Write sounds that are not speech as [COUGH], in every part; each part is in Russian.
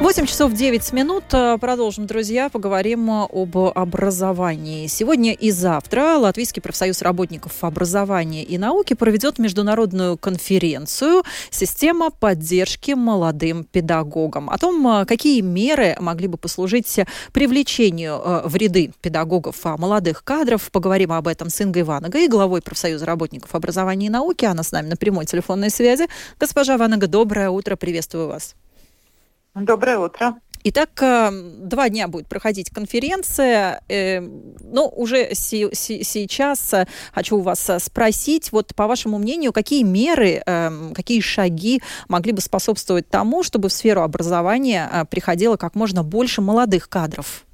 8 часов 9 минут. Э, продолжим, друзья. Поговорим об образовании. Сегодня и завтра Латвийский профсоюз работников образования и науки проведет международную конференцию «Система поддержки молодым педагогам». О том, э, какие меры могли бы послужить привлечению э, в ряды педагогов а молодых кадров. Поговорим об этом с Ингой Ванагой, главой профсоюза работников образования и науки. Она с нами на прямой телефонной связи. Госпожа Ванага, доброе утро. Приветствую вас. Доброе утро. Итак, э, два дня будет проходить конференция. Э, ну, уже сейчас э, хочу у вас спросить, вот по вашему мнению, какие меры, какие шаги могли бы способствовать тому, чтобы в сферу образования приходило как можно больше молодых кадров?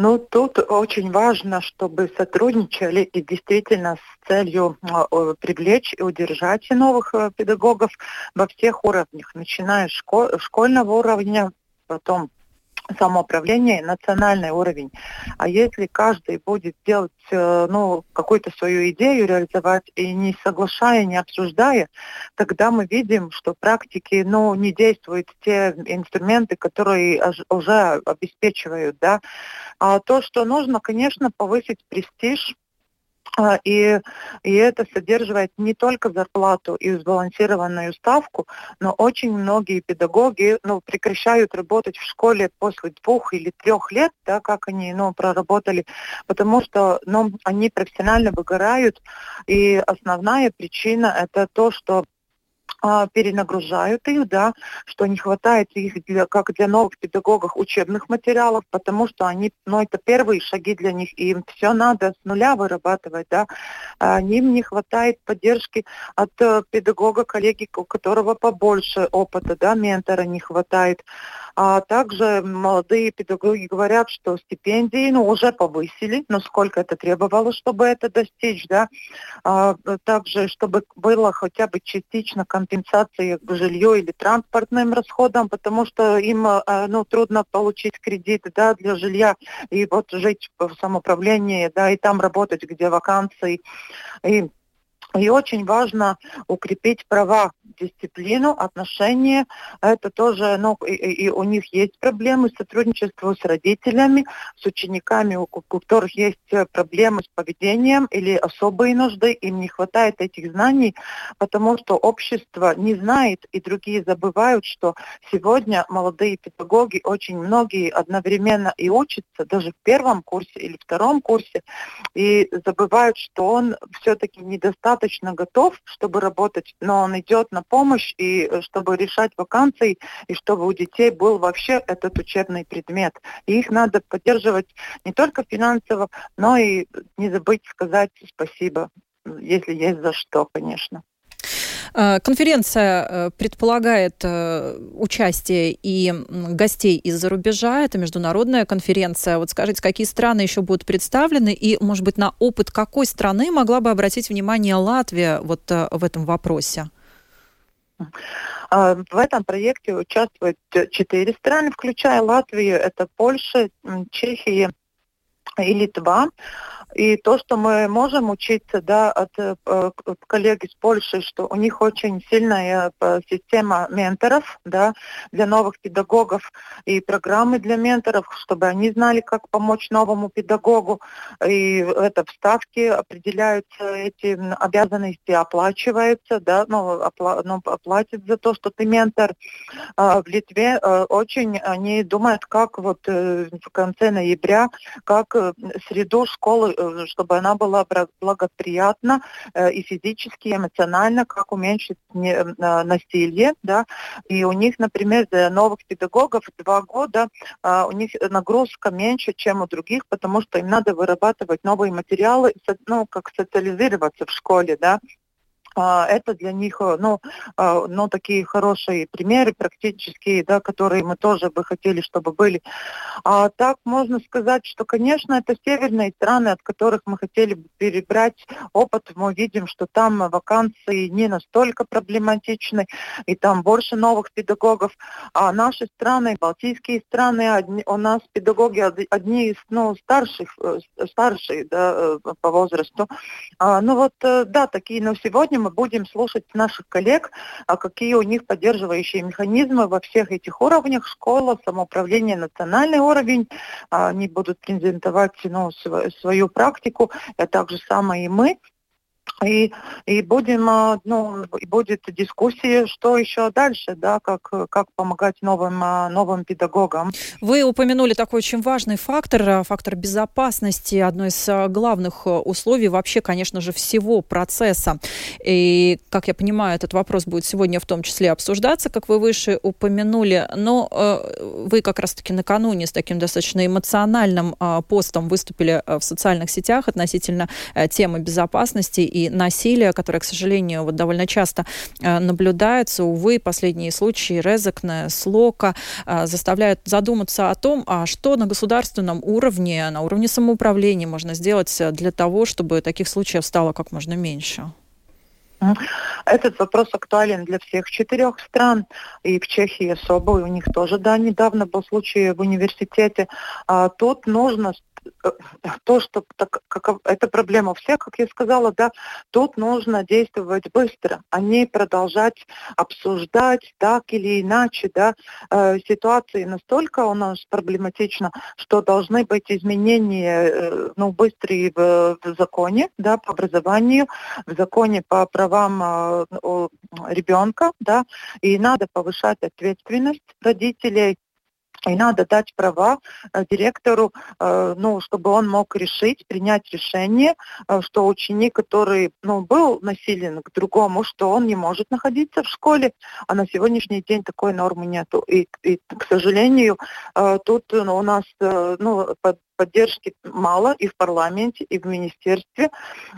Ну, тут очень важно, чтобы сотрудничали и действительно с целью э, привлечь и удержать новых э, педагогов во всех уровнях, начиная с школ- школьного уровня, потом самоуправление, национальный уровень. А если каждый будет делать э, ну, какую-то свою идею реализовать и не соглашая, не обсуждая, тогда мы видим, что в практике ну, не действуют те инструменты, которые уже обеспечивают. Да? А то, что нужно, конечно, повысить престиж и, и это содерживает не только зарплату и сбалансированную ставку, но очень многие педагоги ну, прекращают работать в школе после двух или трех лет, да, как они ну, проработали, потому что ну, они профессионально выгорают. И основная причина это то, что а, перенагружают их, да, что не хватает их для, как для новых педагогов учебных материалов, потому что они, ну, это первые шаги для них, и им все надо с нуля вырабатывать, да. А им не хватает поддержки от э, педагога, коллеги, у которого побольше опыта, да, ментора не хватает. А также молодые педагоги говорят, что стипендии ну, уже повысили, но сколько это требовалось, чтобы это достичь, да. А, также, чтобы было хотя бы частично компенсации жилье или транспортным расходам, потому что им а, ну, трудно получить кредит да, для жилья и вот жить в самоуправлении, да, и там работать, где вакансии. И и очень важно укрепить права, дисциплину, отношения. Это тоже, ну, и, и у них есть проблемы сотрудничества с родителями, с учениками, у которых есть э, проблемы с поведением или особые нужды. Им не хватает этих знаний, потому что общество не знает, и другие забывают, что сегодня молодые педагоги, очень многие одновременно и учатся, даже в первом курсе или втором курсе, и забывают, что он все-таки недостаточно достаточно готов, чтобы работать, но он идет на помощь, и э, чтобы решать вакансии, и чтобы у детей был вообще этот учебный предмет. И их надо поддерживать не только финансово, но и не забыть сказать спасибо, если есть за что, конечно. Э, конференция э, предполагает э, участие и гостей из-за рубежа. Это международная конференция. Вот скажите, какие страны еще будут представлены и, может быть, на опыт какой страны могла бы обратить внимание Латвия вот в этом вопросе? В этом проекте участвуют четыре страны, включая Латвию. Это Польша, Чехия и Литва. И то, что мы можем учиться да, от э, коллег из Польши, что у них очень сильная э, система менторов да, для новых педагогов и программы для менторов, чтобы они знали, как помочь новому педагогу. И это в ставке определяются эти обязанности, оплачиваются, да, ну, опла ну, оплатят за то, что ты ментор. А в Литве э, очень они думают, как вот в конце ноября, как среду школы Э, чтобы она была благоприятна э, и физически, и эмоционально, как уменьшить э, насилие. Да? И у них, например, для новых педагогов два года у них нагрузка меньше, чем у других, потому что им надо вырабатывать новые материалы, ну, как социализироваться в школе, да, а, это для них э, ну, а, ну, такие хорошие примеры практические, да, которые мы тоже бы хотели, чтобы были. А так можно сказать, что, конечно, это северные страны, от которых мы хотели бы перебрать опыт. Мы видим, что там вакансии не настолько проблематичны, и там больше новых педагогов. А наши страны, балтийские страны, одни, у нас педагоги одни из ну, старших, э, старшие да, э, по возрасту. А, ну вот, да, такие, но сегодня сегодня мы будем слушать наших коллег, а какие у них поддерживающие механизмы во всех этих уровнях, школа, самоуправление, национальный уровень, они будут презентовать ну, свою практику, а также самое и мы. И, и будем, а, ну, будет дискуссия, что еще дальше, да, как, как помогать новым, а, новым педагогам. Вы упомянули такой очень важный фактор, а, фактор безопасности, одно из главных условий вообще, конечно же, всего процесса. И, как я понимаю, этот вопрос будет сегодня в том числе обсуждаться, как вы выше упомянули, но э, вы как раз-таки накануне с таким достаточно эмоциональным э, постом выступили в социальных сетях относительно э, темы безопасности и насилия, которое, к сожалению, вот довольно часто э, наблюдается. Увы, последние случаи Резекне, Слока э, заставляют задуматься о том, а что на государственном уровне, на уровне самоуправления можно сделать для того, чтобы таких случаев стало как можно меньше. Этот вопрос актуален для всех четырех стран, и в Чехии особо, у них тоже, да, недавно был случай в университете. А, тут нужно Э, то, что так, как, это проблема всех, как я сказала, да, тут нужно действовать быстро, а не продолжать обсуждать так или иначе, да, э, ситуации. Настолько у нас проблематична, что должны быть изменения, э, ну, быстрые в, в законе, да, по образованию, в законе по правам э, ребенка, да, и надо повышать ответственность родителей, и надо дать права э, директору, э, ну, чтобы он мог решить, принять решение, э, что ученик, который ну, был насилен к другому, что он не может находиться в школе, а на сегодняшний день такой нормы нету. И, и к сожалению, тут ну, у нас ну, под поддержки мало и в парламенте, и в министерстве.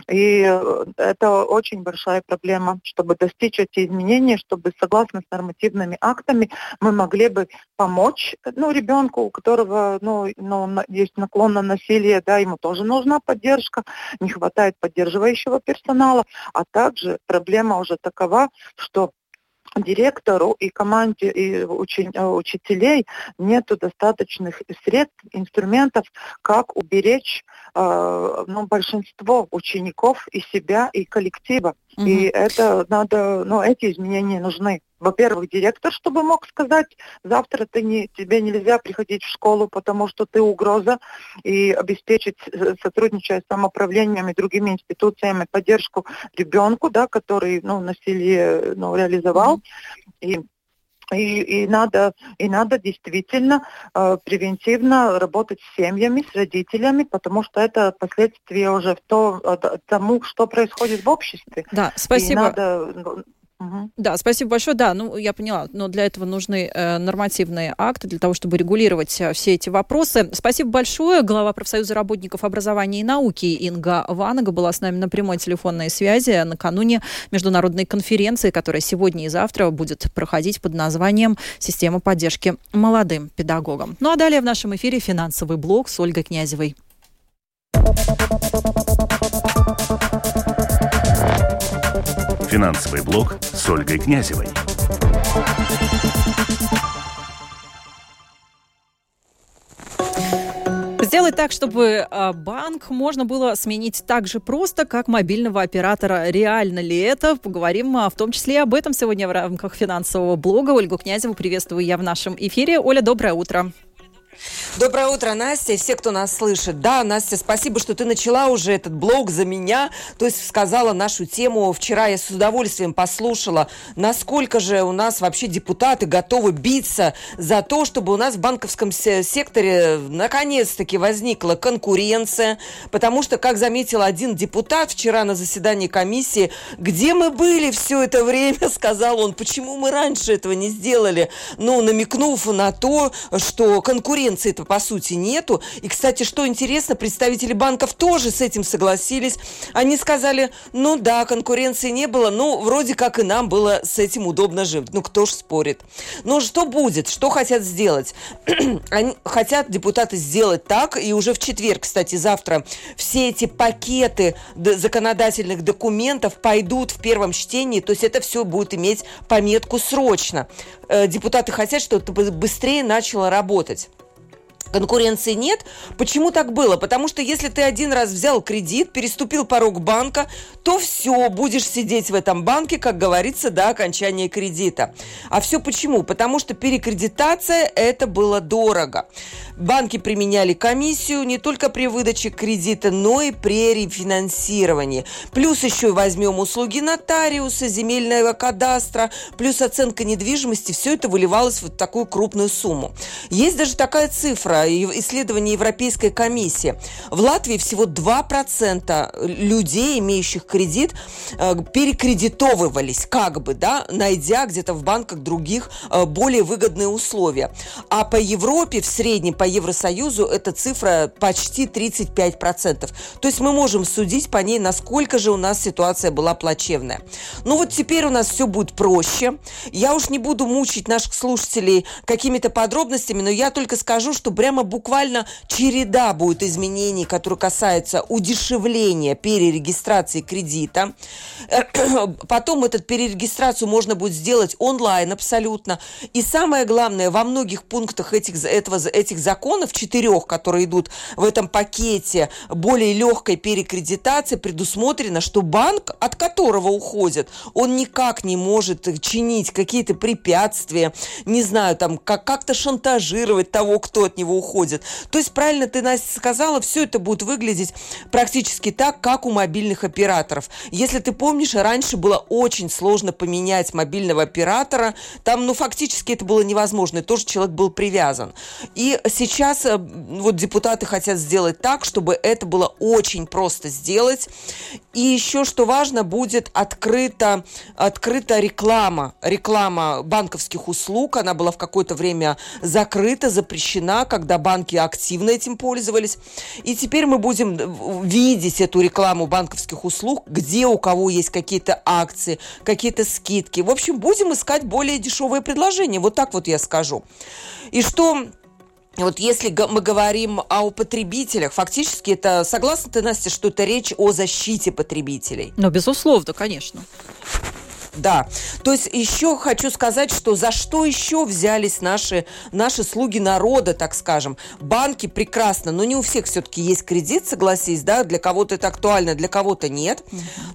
И э, это очень большая проблема, чтобы достичь эти изменения, чтобы согласно с нормативными актами мы могли бы помочь ну, ребенку, у которого ну, ну, есть наклон на насилие, да, ему тоже нужна поддержка, не хватает поддерживающего персонала, а также проблема уже такова, что директору и команде и учи, э, учителей нет достаточных средств, инструментов, как уберечь э, ну, большинство учеников и себя, и коллектива. Угу. И это надо, ну, эти изменения нужны во-первых, директор, чтобы мог сказать, завтра ты не, тебе нельзя приходить в школу, потому что ты угроза, и обеспечить, э, сотрудничая с самоуправлением и другими институциями, поддержку ребенку, да, который ну, насилие ну, реализовал. И и, и, надо, и надо действительно э, превентивно работать с семьями, с родителями, потому что это последствия уже в то, тому, что происходит в обществе. Да, спасибо. И надо, ну, да, спасибо большое. Да, ну я поняла, но для этого нужны э, нормативные акты для того, чтобы регулировать э, все эти вопросы. Спасибо большое. Глава профсоюза работников образования и науки Инга Ванага была с нами на прямой телефонной связи накануне международной конференции, которая сегодня и завтра будет проходить под названием «Система поддержки молодым педагогам». Ну а далее в нашем эфире финансовый блог с Ольгой Князевой. Финансовый блог с Ольгой Князевой. Сделать так, чтобы а, банк можно было сменить так же просто, как мобильного оператора. Реально ли это? Поговорим а, в том числе об этом сегодня в рамках финансового блога. Ольгу Князеву приветствую я в нашем эфире. Оля, доброе утро. Доброе утро, Настя, и все, кто нас слышит. Да, Настя, спасибо, что ты начала уже этот блог за меня, то есть сказала нашу тему. Вчера я с удовольствием послушала, насколько же у нас вообще депутаты готовы биться за то, чтобы у нас в банковском секторе наконец-таки возникла конкуренция, потому что, как заметил один депутат вчера на заседании комиссии, где мы были все это время, [LAUGHS] сказал он, почему мы раньше этого не сделали, ну, намекнув на то, что конкуренция конкуренции-то по сути нету. И, кстати, что интересно, представители банков тоже с этим согласились. Они сказали, ну да, конкуренции не было, ну вроде как и нам было с этим удобно жить. Ну кто ж спорит. Но что будет? Что хотят сделать? [CLEARS THROAT] Они хотят депутаты сделать так, и уже в четверг, кстати, завтра все эти пакеты законодательных документов пойдут в первом чтении, то есть это все будет иметь пометку срочно. Э, депутаты хотят, чтобы быстрее начало работать. Конкуренции нет. Почему так было? Потому что если ты один раз взял кредит, переступил порог банка, то все, будешь сидеть в этом банке, как говорится, до окончания кредита. А все почему? Потому что перекредитация это было дорого. Банки применяли комиссию не только при выдаче кредита, но и при рефинансировании. Плюс еще возьмем услуги нотариуса, земельного кадастра, плюс оценка недвижимости. Все это выливалось в вот такую крупную сумму. Есть даже такая цифра исследование Европейской комиссии. В Латвии всего 2% людей, имеющих кредит, э, перекредитовывались, как бы, да, найдя где-то в банках других э, более выгодные условия. А по Европе в среднем, по Евросоюзу, эта цифра почти 35%. То есть мы можем судить по ней, насколько же у нас ситуация была плачевная. Ну вот теперь у нас все будет проще. Я уж не буду мучить наших слушателей какими-то подробностями, но я только скажу, что прямо буквально череда будет изменений, которые касаются удешевления перерегистрации кредита. [CLEARS THROAT] Потом этот перерегистрацию можно будет сделать онлайн абсолютно. И самое главное, во многих пунктах этих, этого, этих законов, четырех, которые идут в этом пакете более легкой перекредитации, предусмотрено, что банк, от которого уходят, он никак не может чинить какие-то препятствия, не знаю, там, как- как-то шантажировать того, кто от него уходит. То есть, правильно ты, Настя, сказала, все это будет выглядеть практически так, как у мобильных операторов. Если ты помнишь, раньше было очень сложно поменять мобильного оператора. Там, ну, фактически это было невозможно. И тоже человек был привязан. И сейчас э, вот депутаты хотят сделать так, чтобы это было очень просто сделать. И еще, что важно, будет открыта, открыта реклама. Реклама банковских услуг. Она была в какое-то время закрыта, запрещена, когда банки активно этим пользовались. И теперь мы будем видеть эту рекламу банковских услуг, где у кого есть какие-то акции, какие-то скидки. В общем, будем искать более дешевые предложения. Вот так вот я скажу. И что вот если мы говорим о потребителях, фактически это, согласна ты, Настя, что это речь о защите потребителей? Ну, безусловно, конечно. Да. То есть еще хочу сказать, что за что еще взялись наши, наши слуги народа, так скажем. Банки прекрасно, но не у всех все-таки есть кредит, согласись, да, для кого-то это актуально, для кого-то нет.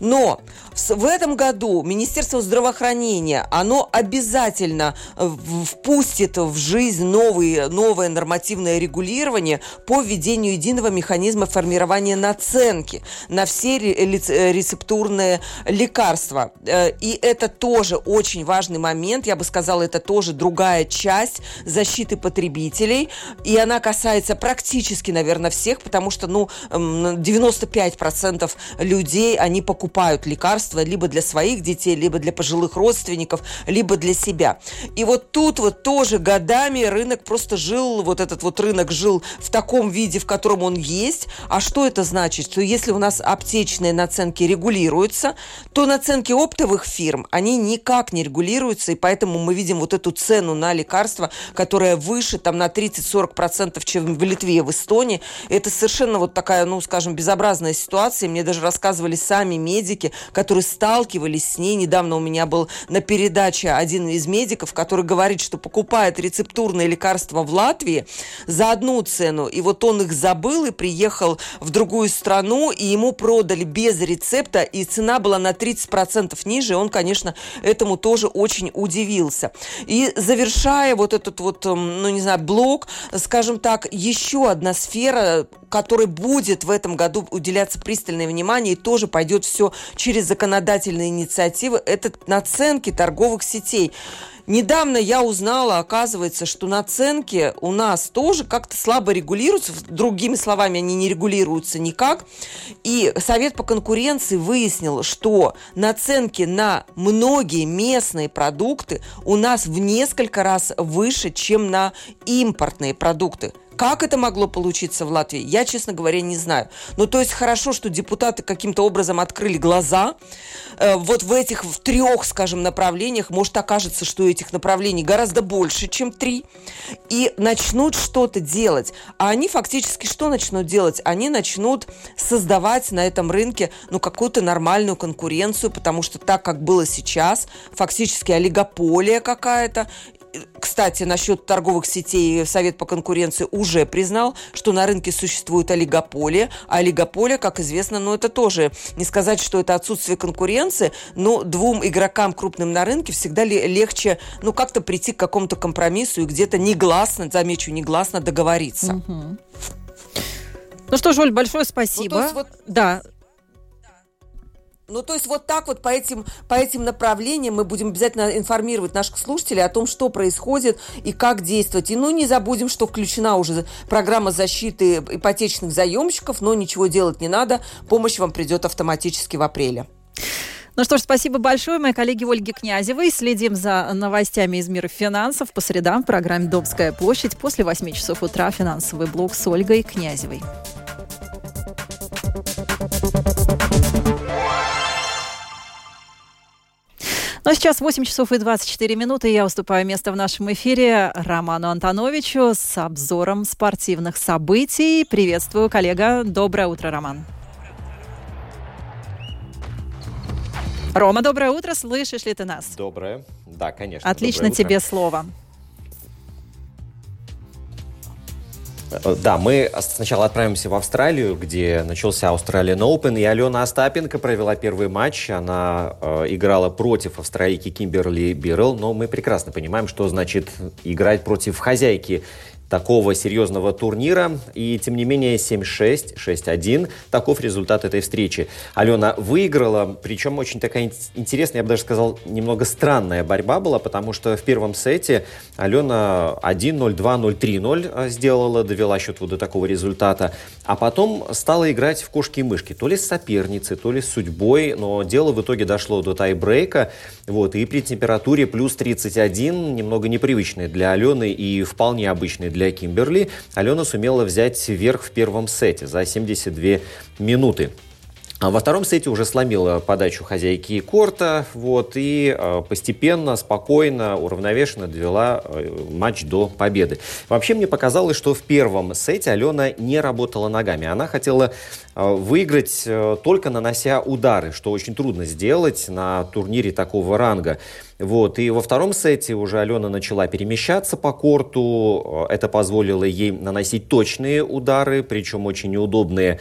Но в этом году Министерство здравоохранения, оно обязательно э, впустит в жизнь новые, новое нормативное регулирование по введению единого механизма формирования наценки на все рецептурные лекарства. Э, и это тоже очень важный момент. Я бы сказала, это тоже другая часть защиты потребителей. И она касается практически, наверное, всех, потому что, ну, 95% людей, они покупают лекарства либо для своих детей, либо для пожилых родственников, либо для себя. И вот тут вот тоже годами рынок просто жил, вот этот вот рынок жил в таком виде, в котором он есть. А что это значит? Что если у нас аптечные наценки регулируются, то наценки оптовых фирм фирм, они никак не регулируются, и поэтому мы видим вот эту цену на лекарства, которая выше там на 30-40%, чем в Литве и в Эстонии. Это совершенно вот такая, ну, скажем, безобразная ситуация. Мне даже рассказывали сами медики, которые сталкивались с ней. Недавно у меня был на передаче один из медиков, который говорит, что покупает рецептурные лекарства в Латвии за одну цену, и вот он их забыл и приехал в другую страну, и ему продали без рецепта, и цена была на 30% ниже, он, конечно, конечно, этому тоже очень удивился. И завершая вот этот вот, эм, ну не знаю, блок, скажем так, еще одна сфера, которой будет в этом году уделяться пристальное внимание и тоже пойдет все через законодательные инициативы, это наценки торговых сетей. Недавно я узнала, оказывается, что наценки у нас тоже как-то слабо регулируются. Другими словами, они не регулируются никак. И Совет по конкуренции выяснил, что наценки на многие местные продукты у нас в несколько раз выше, чем на импортные продукты. Как это могло получиться в Латвии, я, честно говоря, не знаю. Ну, то есть хорошо, что депутаты каким-то образом открыли глаза. Э, вот в этих в трех, скажем, направлениях, может, окажется, что этих направлений гораздо больше, чем три, и начнут что-то делать. А они фактически что начнут делать? Они начнут создавать на этом рынке, ну, какую-то нормальную конкуренцию, потому что так, как было сейчас, фактически олигополия какая-то, кстати, насчет торговых сетей Совет по конкуренции уже признал, что на рынке существует олигополия, а олигополия, как известно, ну это тоже, не сказать, что это отсутствие конкуренции, но двум игрокам крупным на рынке всегда легче, ну, как-то прийти к какому-то компромиссу и где-то негласно, замечу, негласно договориться. Угу. Ну что ж, Оль, большое спасибо. Ну, вот... Да, ну, то есть вот так вот по этим, по этим направлениям мы будем обязательно информировать наших слушателей о том, что происходит и как действовать. И ну не забудем, что включена уже программа защиты ипотечных заемщиков, но ничего делать не надо, помощь вам придет автоматически в апреле. Ну что ж, спасибо большое, моей коллеге Ольге Князевой. Следим за новостями из мира финансов по средам в программе «Домская площадь» после 8 часов утра финансовый блог с Ольгой Князевой. Ну а сейчас 8 часов и 24 минуты. Я уступаю место в нашем эфире Роману Антоновичу с обзором спортивных событий. Приветствую, коллега. Доброе утро, Роман. Рома, доброе утро. Слышишь ли ты нас? Доброе. Да, конечно. Отлично тебе слово. Да, мы сначала отправимся в Австралию, где начался Australian Open, и Алена Остапенко провела первый матч. Она э, играла против австралийки Кимберли Бирл, но мы прекрасно понимаем, что значит играть против хозяйки такого серьезного турнира. И, тем не менее, 7-6, 6-1. Таков результат этой встречи. Алена выиграла, причем очень такая интересная, я бы даже сказал, немного странная борьба была, потому что в первом сете Алена 1-0, 2-0, 3-0 сделала, довела счет вот до такого результата. А потом стала играть в кошки и мышки. То ли с соперницей, то ли с судьбой, но дело в итоге дошло до тайбрейка. Вот, и при температуре плюс 31, немного непривычной для Алены и вполне обычной для Кимберли, Алена сумела взять верх в первом сете за 72 минуты. А во втором сете уже сломила подачу хозяйки корта, вот, и э, постепенно, спокойно, уравновешенно довела э, матч до победы. Вообще мне показалось, что в первом сете Алена не работала ногами. Она хотела э, выиграть э, только нанося удары, что очень трудно сделать на турнире такого ранга. Вот. И во втором сете уже Алена начала перемещаться по корту. Это позволило ей наносить точные удары, причем очень неудобные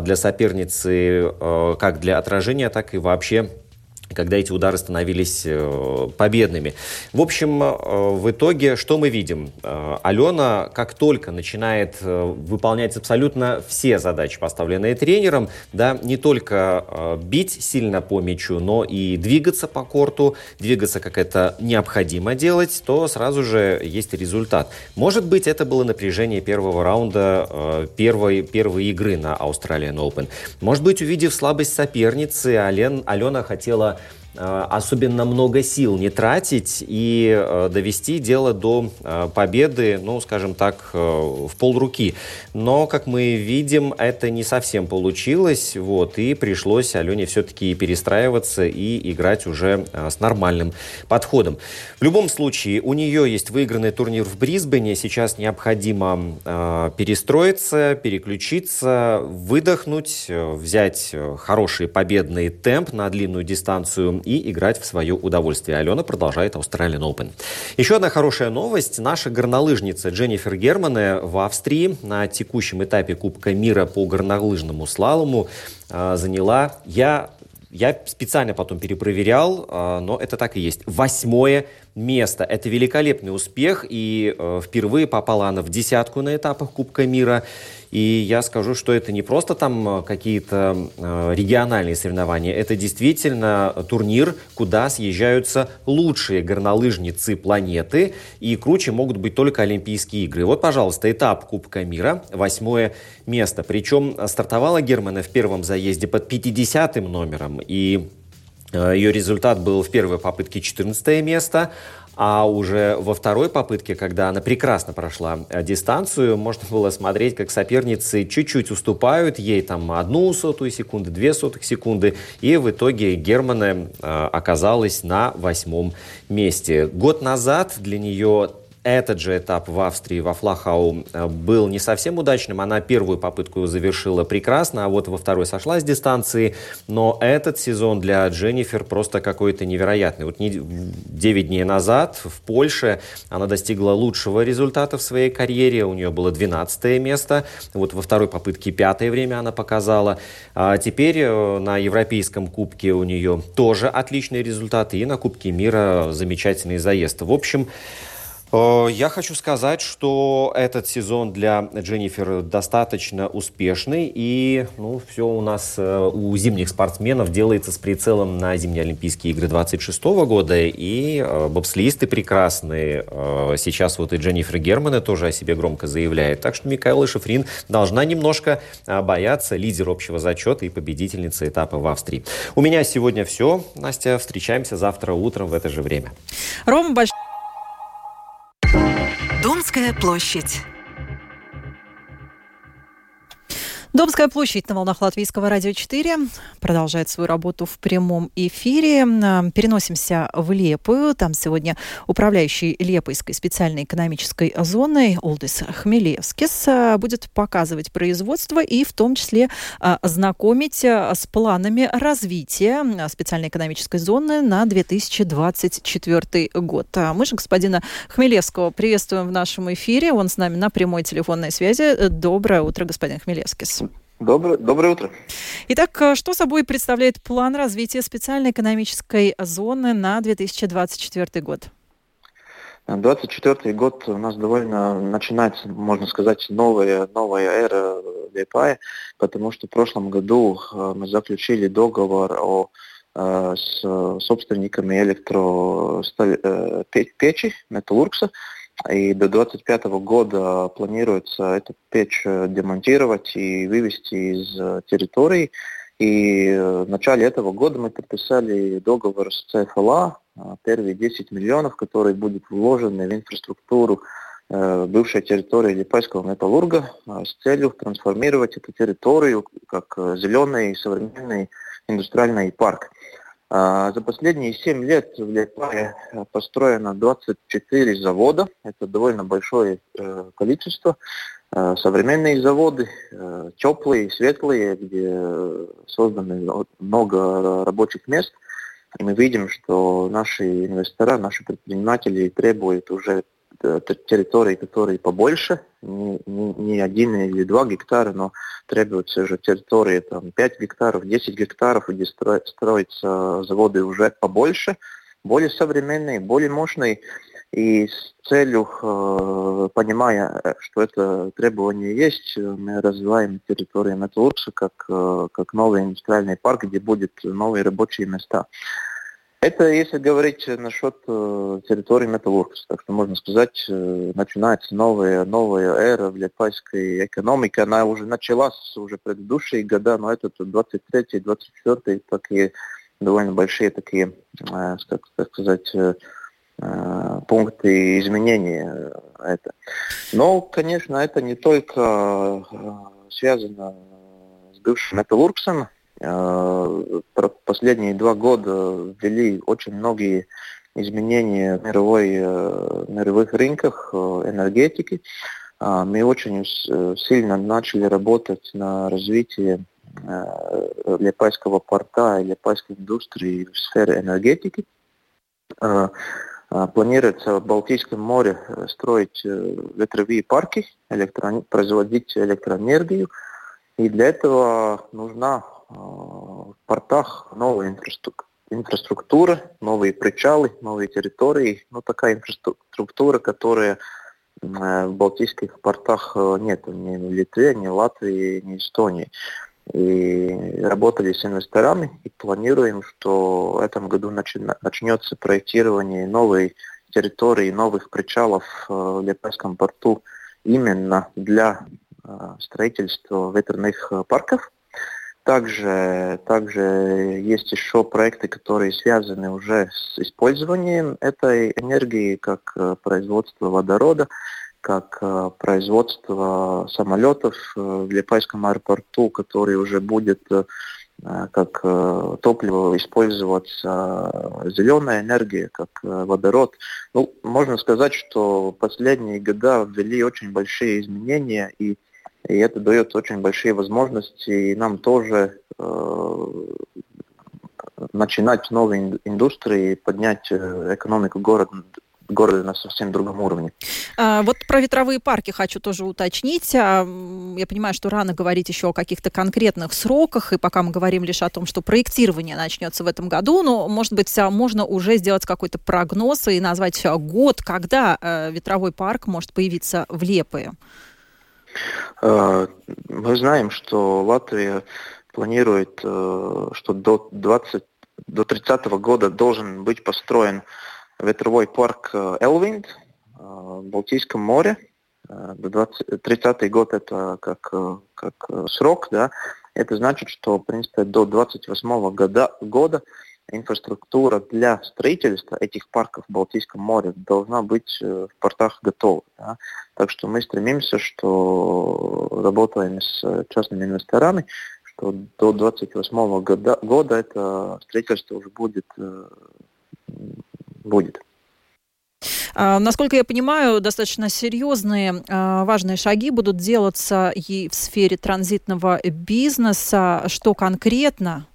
для соперницы э, как для отражения, так и вообще когда эти удары становились э, победными. В общем, э, в итоге что мы видим? Э, Алена, как только начинает выполнять абсолютно все задачи, поставленные тренером, да, не только бить сильно по мячу, но и двигаться по корту, двигаться, как это необходимо делать, то сразу же есть результат. Может быть, это было напряжение первого раунда первой, первой игры на Australian Open. Может быть, увидев слабость соперницы, Ален, Алена хотела особенно много сил не тратить и э, довести дело до э, победы, ну, скажем так, в полруки. Но, как мы видим, это не совсем получилось, вот, и пришлось Алене все-таки перестраиваться и играть уже с нормальным подходом. В любом случае, у нее есть выигранный турнир в Брисбене, сейчас необходимо перестроиться, переключиться, выдохнуть, взять хороший победный темп на длинную дистанцию и играть в свое удовольствие. Алена продолжает Australian Open. Еще одна хорошая новость. Наша горнолыжница Дженнифер Германе в Австрии на текущем этапе Кубка мира по горнолыжному слалому э, заняла, я я специально потом перепроверял, а, но это так и есть. Восьмое место. Это великолепный успех, и э, впервые попала она в десятку на этапах Кубка мира. И я скажу, что это не просто там э, какие-то э, региональные соревнования, это действительно турнир, куда съезжаются лучшие горнолыжницы планеты, и круче могут быть только Олимпийские игры. Вот, пожалуйста, этап Кубка мира, восьмое место. Причем стартовала Германа в первом заезде под 50 номером, и э, ее результат был в первой попытке 14 место, а уже во второй попытке, когда она прекрасно прошла э, дистанцию, можно было смотреть, как соперницы чуть-чуть уступают ей там одну сотую секунды, две сотых секунды. И в итоге Германа э, оказалась на восьмом месте. Год назад для нее этот же этап в Австрии, во Флахау, э, был не совсем удачным. Она первую попытку завершила прекрасно, а вот во второй сошла с дистанции. Но этот сезон для Дженнифер просто какой-то невероятный. Вот 9 дней назад в Польше она достигла лучшего результата в своей карьере. У нее было 12 место. Вот во второй попытке пятое время она показала. А теперь э, на Европейском кубке у нее тоже отличные результаты. И на Кубке мира замечательный заезд. В общем, я хочу сказать, что этот сезон для Дженнифер достаточно успешный, и ну, все у нас э, у зимних спортсменов делается с прицелом на зимние Олимпийские игры 26 года, и э, бобслисты прекрасные. Сейчас вот и Дженнифер Германа тоже о себе громко заявляет. Так что Микаэла Шифрин должна немножко бояться лидер общего зачета и победительница этапа в Австрии. У меня сегодня все. Настя, встречаемся завтра утром в это же время. Рома, большое Домская площадь. Домская площадь на волнах Латвийского радио 4 продолжает свою работу в прямом эфире. Переносимся в Лепую. Там сегодня управляющий Лепойской специальной экономической зоной Улдис Хмелевскис а, будет показывать производство и в том числе а, знакомить а, с планами развития специальной экономической зоны на 2024 год. Мы же господина Хмелевского приветствуем в нашем эфире. Он с нами на прямой телефонной связи. Доброе утро, господин Хмелевскис. Доброе, доброе утро. Итак, э, что собой представляет план развития специальной экономической зоны на 2024 год? 2024 год у нас довольно начинается, можно сказать, новая, новая эра Лепая, потому что в прошлом году э, мы заключили договор о, э, с собственниками электропечи Металлургса, и до 2025 года планируется эту печь э, демонтировать и вывести из э, территории. И э, в начале этого года мы подписали договор с ЦФЛА, первые 10 миллионов, которые будут вложены в инфраструктуру бывшей территории Липайского металлурга с целью трансформировать эту территорию как зеленый современный индустриальный парк. А, за последние 7 лет в Лепае построено 24 завода. Это довольно большое э, количество. Э, современные заводы, э, теплые, светлые, где создано много рабочих мест. И мы видим, что наши инвестора, наши предприниматели требуют уже территории, которые побольше, не, не, не один или два гектара, но требуются уже территории там, 5 гектаров, 10 гектаров, где строятся заводы уже побольше, более современные, более мощные. И с целью, э, понимая, что это требование есть, мы развиваем территорию Металлургса как, э, как новый индустриальный парк, где будут новые рабочие места. Это если говорить насчет э, территории Металлургс. Так что можно сказать, э, начинается новая, новая эра в лепайской экономике. Она уже началась уже предыдущие года, но этот 23-й, 24-й такие довольно большие такие, э, как, как сказать, пункты изменения это. Но, конечно, это не только связано с бывшим Металлургсом, последние два года ввели очень многие изменения в мировой, э, мировых рынках э, энергетики. Мы очень сильно начали работать на развитии Лепайского порта и Лепайской индустрии в сфере энергетики. Планируется в Балтийском море строить ветровые парки, электро... производить электроэнергию. И для этого нужна в портах новая инфраструктура, новые причалы, новые территории. Ну, такая инфраструктура, которая в балтийских портах э, нет ни в Литве, ни в Латвии, ни в Эстонии. И работали с инвесторами и планируем, что в этом году начнется проектирование новой территории, новых причалов э, в Лепайском порту именно для э, строительства ветерных парков. Также, также есть еще проекты, которые связаны уже с использованием этой энергии, как э, производство водорода, как э, производство самолетов э, в Лепайском аэропорту, который уже будет как топливо использоваться зеленая энергия, как водород. Ну, можно сказать, что последние года ввели очень большие изменения, и, и это дает очень большие возможности и нам тоже э, начинать новые индустрии, поднять экономику города города на совсем другом уровне. А, вот про ветровые парки хочу тоже уточнить. А, я понимаю, что рано говорить еще о каких-то конкретных сроках, и пока мы говорим лишь о том, что проектирование начнется в этом году, но, может быть, а, можно уже сделать какой-то прогноз и назвать а, год, когда а, ветровой парк может появиться в Лепое. Мы знаем, что Латвия планирует, э, что до 20 до 30 года должен быть построен ветровой парк э, Элвинд э, в Балтийском море. Э, до 20, 30 год это как, как срок, да. Это значит, что, в принципе, до 28 года, года инфраструктура для строительства этих парков в Балтийском море должна быть в портах готова. Да? Так что мы стремимся, что работаем с частными инвесторами, что до 28 года, года это строительство уже будет будет. А, насколько я понимаю, достаточно серьезные, а, важные шаги будут делаться и в сфере транзитного бизнеса. Что конкретно?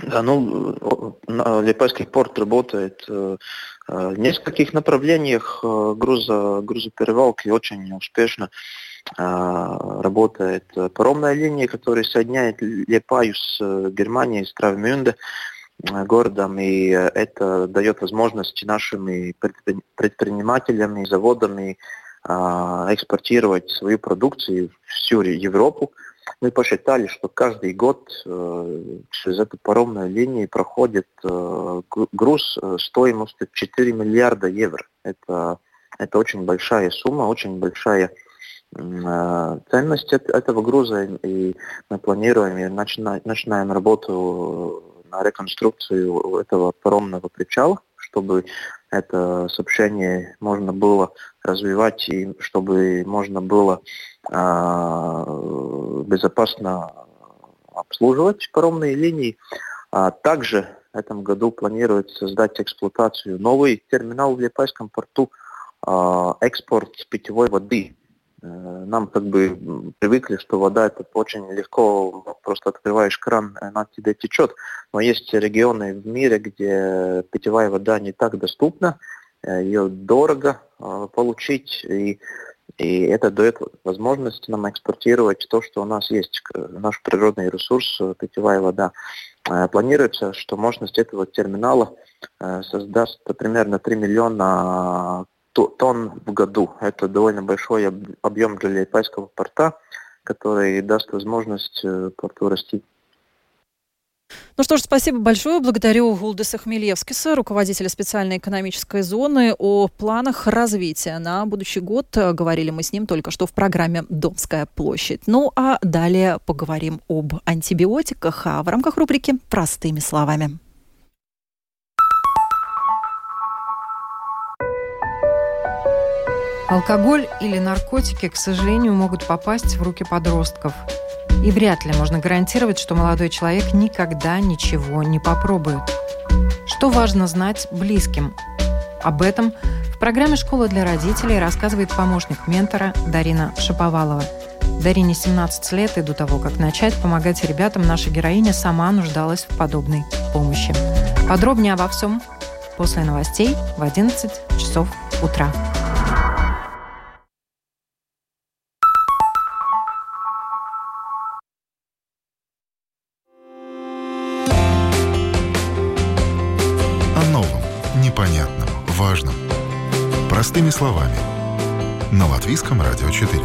Да, ну, Липайский порт работает э, э, в нескольких направлениях э, груза, грузоперевалки очень успешно работает паромная линия, которая соединяет Лепаю с Германией, с Травмюнде. Э, городом, и э, это дает возможность нашим предпринимателям и заводам экспортировать свою продукцию в всю Европу. Мы посчитали, что каждый год э, через эту паромную линию проходит груз стоимостью 4 миллиарда евро. Это, это очень большая сумма, очень большая ценность этого груза, и мы планируем и начинаем работу на реконструкцию этого паромного причала, чтобы это сообщение можно было развивать и чтобы можно было э, безопасно обслуживать паромные линии. А также в этом году планируется создать эксплуатацию новый терминал в Лепайском порту, э, экспорт питьевой воды нам как бы привыкли, что вода это очень легко, просто открываешь кран, она тебе течет. Но есть регионы в мире, где питьевая вода не так доступна, э, ее дорого э, получить, и, и это дает возможность нам экспортировать то, что у нас есть, наш природный ресурс, питьевая вода. Планируется, что мощность этого терминала создаст примерно 3 миллиона тонн в году. Это довольно большой объем для Липайского порта, который даст возможность э, порту расти. Ну что ж, спасибо большое. Благодарю Гулдеса Хмелевскиса, руководителя специальной экономической зоны, о планах развития на будущий год. Говорили мы с ним только что в программе «Домская площадь». Ну а далее поговорим об антибиотиках, а в рамках рубрики «Простыми словами». Алкоголь или наркотики, к сожалению, могут попасть в руки подростков. И вряд ли можно гарантировать, что молодой человек никогда ничего не попробует. Что важно знать близким? Об этом в программе «Школа для родителей» рассказывает помощник ментора Дарина Шаповалова. Дарине 17 лет, и до того, как начать помогать ребятам, наша героиня сама нуждалась в подобной помощи. Подробнее обо всем после новостей в 11 часов утра. Простыми словами. На Латвийском радио 4.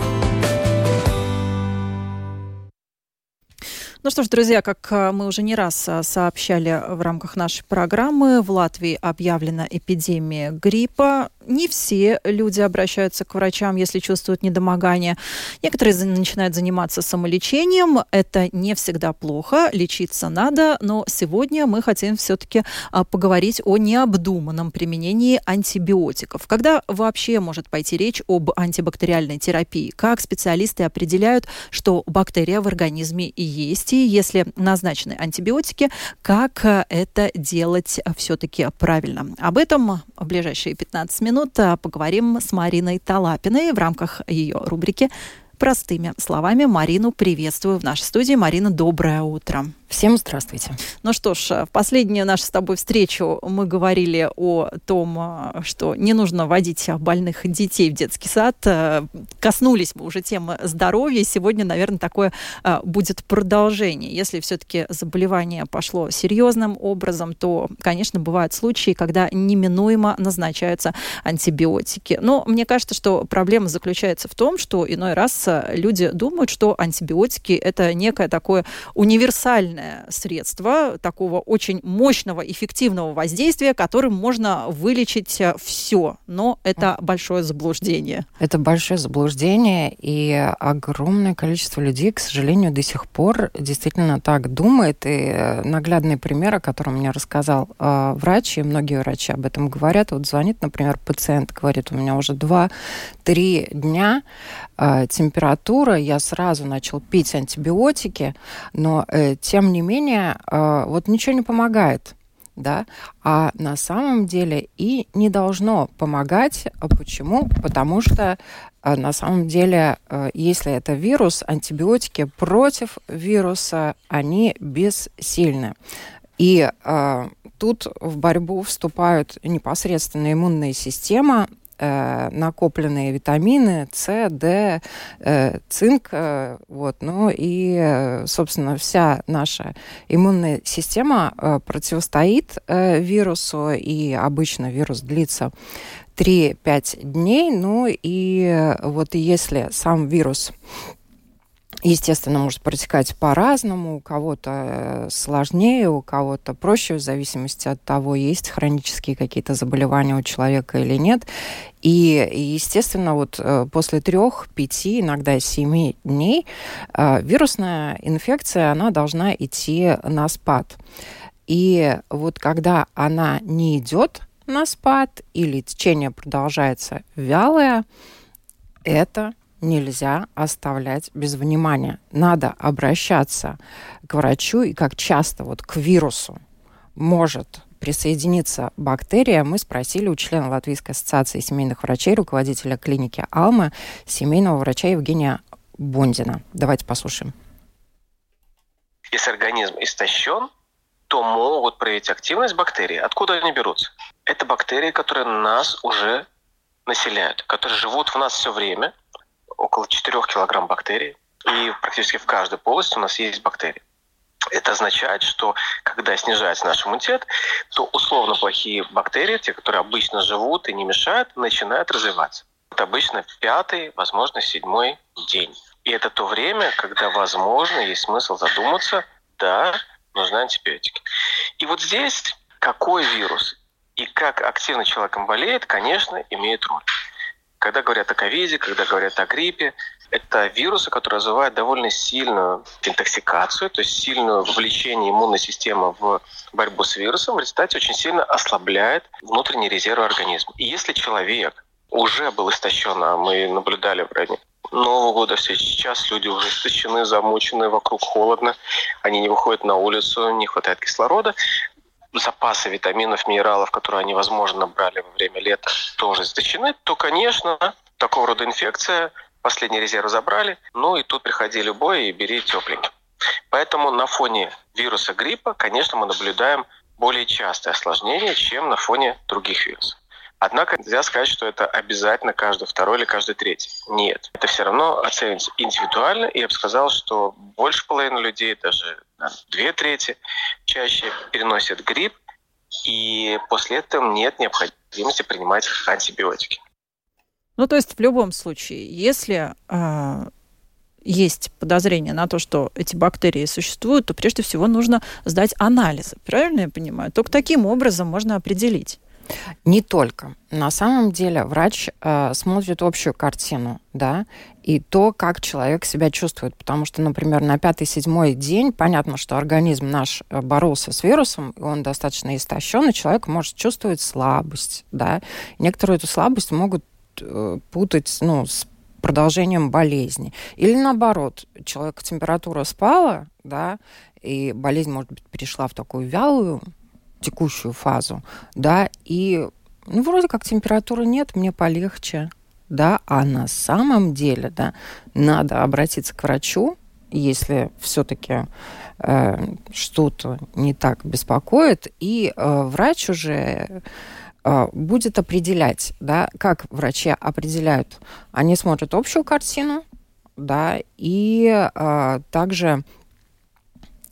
Ну что ж, друзья, как э, мы уже не раз э, сообщали в рамках нашей программы, в Латвии объявлена эпидемия гриппа. Не все люди обращаются к врачам, если чувствуют недомогание. Некоторые начинают заниматься самолечением. Это не всегда плохо, лечиться надо, но сегодня мы хотим все-таки а, поговорить о необдуманном применении антибиотиков. Когда вообще может пойти речь об антибактериальной терапии? Как специалисты определяют, что бактерия в организме есть, и если назначены антибиотики, как это делать все-таки правильно? Об этом в ближайшие 15 минут а, поговорим с Мариной Талапиной в рамках ее рубрики простыми словами. Марину приветствую в нашей студии. Марина, доброе утро. Всем здравствуйте. Ну что ж, в последнюю нашу с тобой встречу мы говорили о том, что не нужно водить больных детей в детский сад. Коснулись мы уже темы здоровья. Сегодня, наверное, такое а, будет продолжение. Если все-таки заболевание пошло серьезным образом, то, конечно, бывают случаи, когда неминуемо назначаются антибиотики. Но мне кажется, что проблема заключается в том, что иной раз люди думают, что антибиотики это некое такое универсальное универсальное средство такого очень мощного, эффективного воздействия, которым можно вылечить э, все. Но это большое заблуждение. Это большое заблуждение, и огромное количество людей, к сожалению, до сих пор действительно так думает. И э, наглядный пример, о котором мне рассказал э, врач, и многие врачи об этом говорят. Вот звонит, например, пациент, говорит, у меня уже два-три дня э, температура, я сразу начал пить антибиотики, но э, тем не менее, э, вот ничего не помогает да, а на самом деле и не должно помогать. Почему? Потому что э, на самом деле, э, если это вирус, антибиотики против вируса, они бессильны. И э, тут в борьбу вступают непосредственно иммунная система, э, накопленные витамины С, Д, э, цинк, э, вот, ну и, собственно, вся наша иммунная система э, противостоит э, вирусу, и обычно вирус длится 3-5 дней, ну и э, вот если сам вирус естественно, может протекать по-разному. У кого-то э, сложнее, у кого-то проще, в зависимости от того, есть хронические какие-то заболевания у человека или нет. И, естественно, вот э, после трех, пяти, иногда семи дней э, вирусная инфекция, она должна идти на спад. И вот когда она не идет на спад или течение продолжается вялое, это нельзя оставлять без внимания. Надо обращаться к врачу и как часто вот к вирусу может присоединиться бактерия, мы спросили у члена Латвийской ассоциации семейных врачей, руководителя клиники Алма, семейного врача Евгения Бондина. Давайте послушаем. Если организм истощен, то могут проявить активность бактерий. Откуда они берутся? Это бактерии, которые нас уже населяют, которые живут в нас все время – около 4 килограмм бактерий, и практически в каждой полости у нас есть бактерии. Это означает, что когда снижается наш иммунитет, то условно плохие бактерии, те, которые обычно живут и не мешают, начинают развиваться. Это обычно пятый, возможно, седьмой день. И это то время, когда, возможно, есть смысл задуматься, да, нужны антибиотики. И вот здесь какой вирус и как активно человеком болеет, конечно, имеет роль. Когда говорят о ковиде, когда говорят о гриппе, это вирусы, которые вызывают довольно сильную интоксикацию, то есть сильное вовлечение иммунной системы в борьбу с вирусом, в результате очень сильно ослабляет внутренний резерв организма. И если человек уже был истощен, а мы наблюдали в районе Нового года все сейчас люди уже истощены, замучены, вокруг холодно, они не выходят на улицу, не хватает кислорода, запасы витаминов, минералов, которые они, возможно, набрали во время лета, тоже истощены, то, конечно, такого рода инфекция, последний резерв забрали, ну и тут приходи любой и бери тепленький. Поэтому на фоне вируса гриппа, конечно, мы наблюдаем более частые осложнения, чем на фоне других вирусов. Однако нельзя сказать, что это обязательно каждый второй или каждый третий. Нет. Это все равно оценивается индивидуально, и я бы сказал, что больше половины людей, даже две трети, чаще переносят грипп, и после этого нет необходимости принимать антибиотики. Ну, то есть в любом случае, если э, есть подозрение на то, что эти бактерии существуют, то прежде всего нужно сдать анализы. Правильно я понимаю? Только таким образом можно определить. Не только. На самом деле врач э, смотрит общую картину, да, и то, как человек себя чувствует. Потому что, например, на пятый-седьмой день понятно, что организм наш э, боролся с вирусом, и он достаточно истощен, и человек может чувствовать слабость, да. Некоторые эту слабость могут э, путать, ну, с продолжением болезни. Или наоборот, человек температура спала, да, и болезнь, может быть, перешла в такую вялую текущую фазу, да, и ну, вроде как температуры нет, мне полегче, да, а на самом деле, да, надо обратиться к врачу, если все-таки э, что-то не так беспокоит, и э, врач уже э, будет определять, да, как врачи определяют. Они смотрят общую картину, да, и э, также,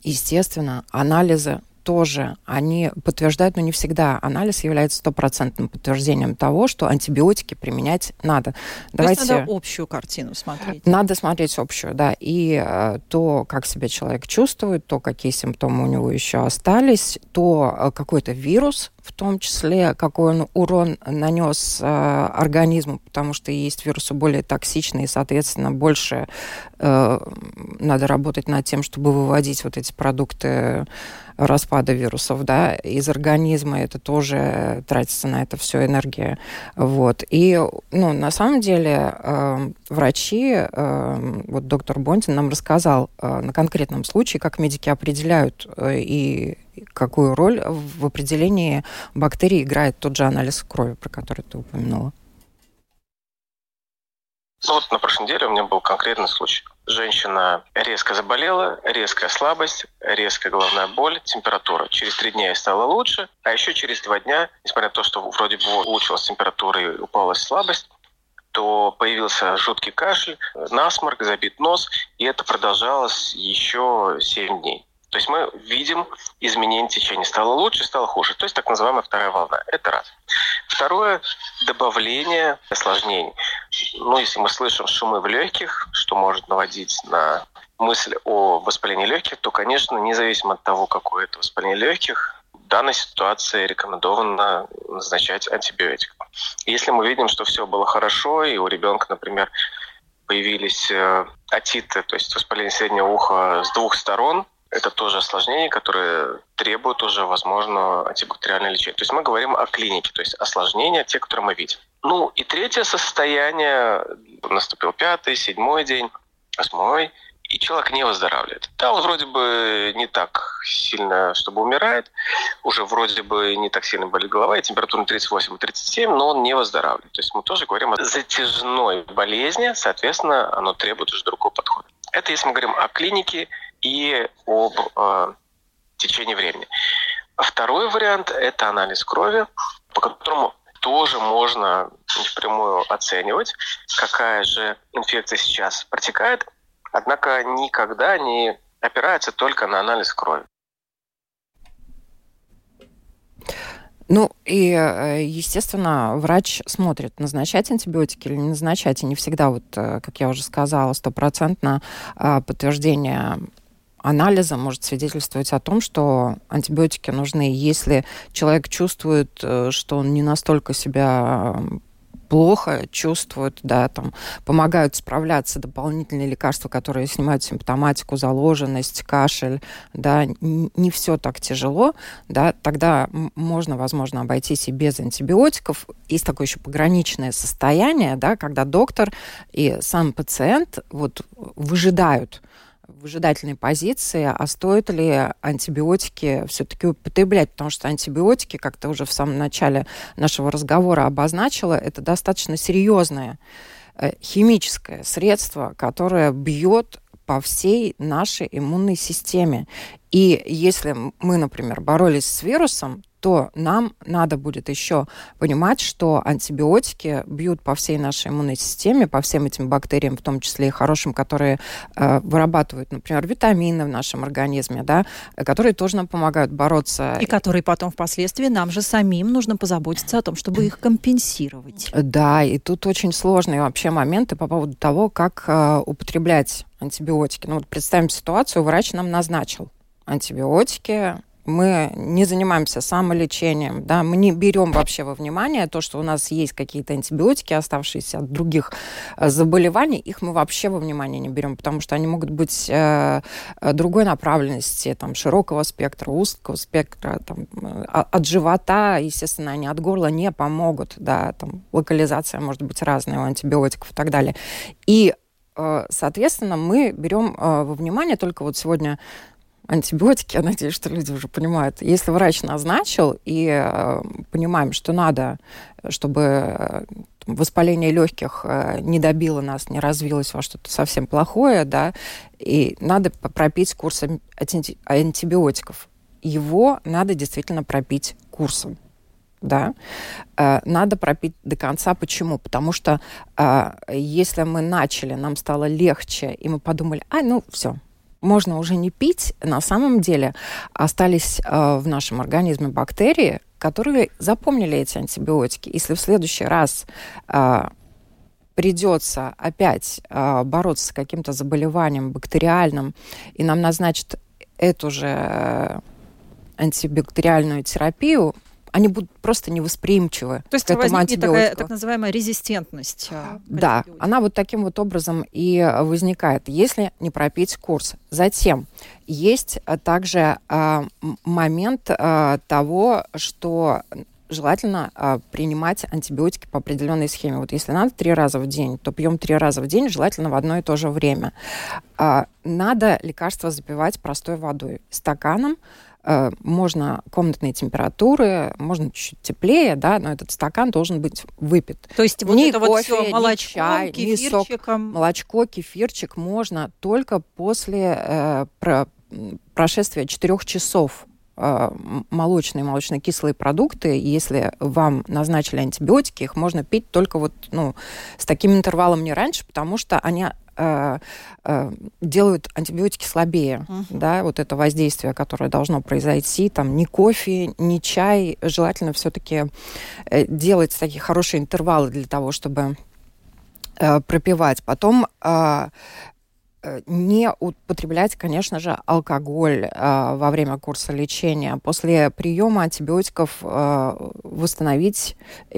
естественно, анализы тоже, они подтверждают, но не всегда. Анализ является стопроцентным подтверждением того, что антибиотики применять надо. То Давайте... есть надо общую картину смотреть. Надо смотреть общую, да. И э, то, как себя человек чувствует, то, какие симптомы у него еще остались, то э, какой-то вирус в том числе, какой он урон нанес э, организму, потому что есть вирусы более токсичные, и, соответственно, больше э, надо работать над тем, чтобы выводить вот эти продукты распада вирусов, да, из организма, это тоже тратится на это все энергия, вот. И, ну, на самом деле, э, врачи, э, вот доктор Бонтин нам рассказал э, на конкретном случае, как медики определяют э, и какую роль в определении бактерий играет тот же анализ крови, про который ты упомянула. Ну вот на прошлой неделе у меня был конкретный случай. Женщина резко заболела, резкая слабость, резкая головная боль, температура. Через три дня ей стало лучше, а еще через два дня, несмотря на то, что вроде бы улучшилась температура и упала слабость, то появился жуткий кашель, насморк, забит нос, и это продолжалось еще 7 дней. То есть мы видим изменение течения. Стало лучше, стало хуже. То есть так называемая вторая волна. Это раз. Второе – добавление осложнений. Ну, если мы слышим шумы в легких, что может наводить на мысль о воспалении легких, то, конечно, независимо от того, какое это воспаление легких, в данной ситуации рекомендовано назначать антибиотик. Если мы видим, что все было хорошо, и у ребенка, например, появились э, атиты, то есть воспаление среднего уха с двух сторон, это тоже осложнение, которое требует уже, возможно, антибактериальное лечение. То есть мы говорим о клинике, то есть осложнения, те, которые мы видим. Ну и третье состояние, наступил пятый, седьмой день, восьмой, и человек не выздоравливает. Да, он вроде бы не так сильно, чтобы умирает, уже вроде бы не так сильно болит голова, и температура 38-37, но он не выздоравливает. То есть мы тоже говорим о затяжной болезни, соответственно, оно требует уже другого подхода. Это если мы говорим о клинике и об э, течении времени. Второй вариант – это анализ крови, по которому тоже можно напрямую оценивать, какая же инфекция сейчас протекает, однако никогда не опирается только на анализ крови. Ну и, э, естественно, врач смотрит, назначать антибиотики или не назначать. И не всегда, вот, э, как я уже сказала, стопроцентно а, подтверждение анализа может свидетельствовать о том, что антибиотики нужны. Если человек чувствует, э, что он не настолько себя плохо чувствуют, да, там, помогают справляться дополнительные лекарства, которые снимают симптоматику, заложенность, кашель, да, не все так тяжело, да, тогда можно, возможно, обойтись и без антибиотиков. Есть такое еще пограничное состояние, да, когда доктор и сам пациент вот выжидают, выжидательной позиции, а стоит ли антибиотики все-таки употреблять, потому что антибиотики, как ты уже в самом начале нашего разговора обозначила, это достаточно серьезное э, химическое средство, которое бьет по всей нашей иммунной системе. И если мы, например, боролись с вирусом, то нам надо будет еще понимать, что антибиотики бьют по всей нашей иммунной системе, по всем этим бактериям, в том числе и хорошим, которые э, вырабатывают, например, витамины в нашем организме, да, которые тоже нам помогают бороться. И которые потом впоследствии нам же самим нужно позаботиться о том, чтобы их компенсировать. Да, и тут очень сложные вообще моменты по поводу того, как э, употреблять антибиотики. Ну вот представим ситуацию, врач нам назначил антибиотики, мы не занимаемся самолечением, да, мы не берем вообще во внимание то, что у нас есть какие-то антибиотики, оставшиеся от других э, заболеваний, их мы вообще во внимание не берем, потому что они могут быть э, э другой направленности, там, широкого спектра, узкого спектра, там, э, от живота, естественно, они от горла не помогут, да, там, локализация может быть разная у антибиотиков и так далее. И соответственно, мы берем во внимание только вот сегодня антибиотики, я надеюсь, что люди уже понимают. Если врач назначил и э, понимаем, что надо, чтобы э, воспаление легких э, не добило нас, не развилось во что-то совсем плохое, да, и надо пропить курс антибиотиков. Его надо действительно пропить курсом да, надо пропить до конца. Почему? Потому что если мы начали, нам стало легче, и мы подумали, а, ну, все, можно уже не пить, на самом деле остались э, в нашем организме бактерии, которые запомнили эти антибиотики. Если в следующий раз э, придется опять э, бороться с каким-то заболеванием бактериальным, и нам назначат эту же э, антибактериальную терапию, они будут просто невосприимчивы То есть к этому антибиотику. такая так называемая резистентность. А, да, она вот таким вот образом и возникает, если не пропить курс. Затем есть также а, момент а, того, что желательно а, принимать антибиотики по определенной схеме. Вот если надо три раза в день, то пьем три раза в день, желательно в одно и то же время. А, надо лекарства запивать простой водой, стаканом Э, можно комнатные температуры, можно чуть-чуть теплее, да, но этот стакан должен быть выпит. То есть вот ни это кофе, вот все молочко, чай, кефирчиком. Ни сок, молочко, кефирчик можно только после э, про, прошествия четырех часов э, молочные, молочно-кислые продукты, если вам назначили антибиотики, их можно пить только вот, ну, с таким интервалом не раньше, потому что они Э, э, делают антибиотики слабее, uh-huh. да, вот это воздействие, которое должно произойти, там, ни кофе, ни чай, желательно все-таки э, делать такие хорошие интервалы для того, чтобы пропивать. Потом Э, не употреблять, конечно же, алкоголь э, во время курса лечения. После приема антибиотиков э, восстановить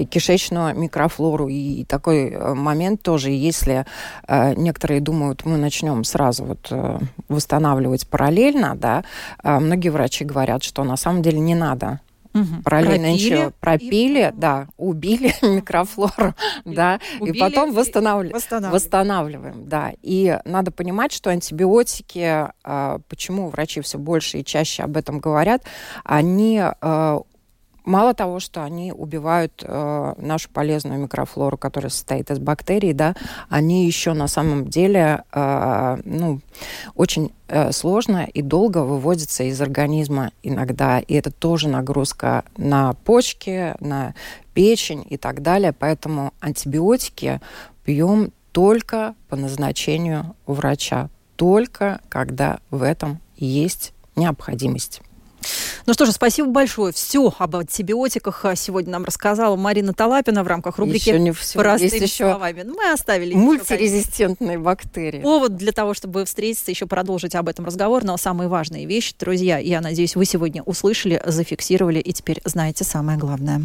кишечную микрофлору. И такой э, момент тоже, если э, некоторые думают, мы начнем сразу вот э, восстанавливать параллельно, да, э, многие врачи говорят, что на самом деле не надо Угу. Параллельно пропили, ничего. Пропили, и... да, убили [LAUGHS] микрофлору, да, убили, и потом восстанавливаем. восстанавливаем. Восстанавливаем, да. И надо понимать, что антибиотики, а, почему врачи все больше и чаще об этом говорят, они а, Мало того, что они убивают э, нашу полезную микрофлору, которая состоит из бактерий, да, они еще на самом деле э, ну, очень э, сложно и долго выводятся из организма иногда. И это тоже нагрузка на почки, на печень и так далее. Поэтому антибиотики пьем только по назначению врача, только когда в этом есть необходимость. Ну что же, спасибо большое. Все об антибиотиках сегодня нам рассказала Марина Талапина в рамках рубрики еще не все. «Простыми Есть еще словами». Ну, мы оставили мультирезистентные еще, бактерии. Повод для того, чтобы встретиться, еще продолжить об этом разговор. Но самые важные вещи, друзья, я надеюсь, вы сегодня услышали, зафиксировали и теперь знаете самое главное.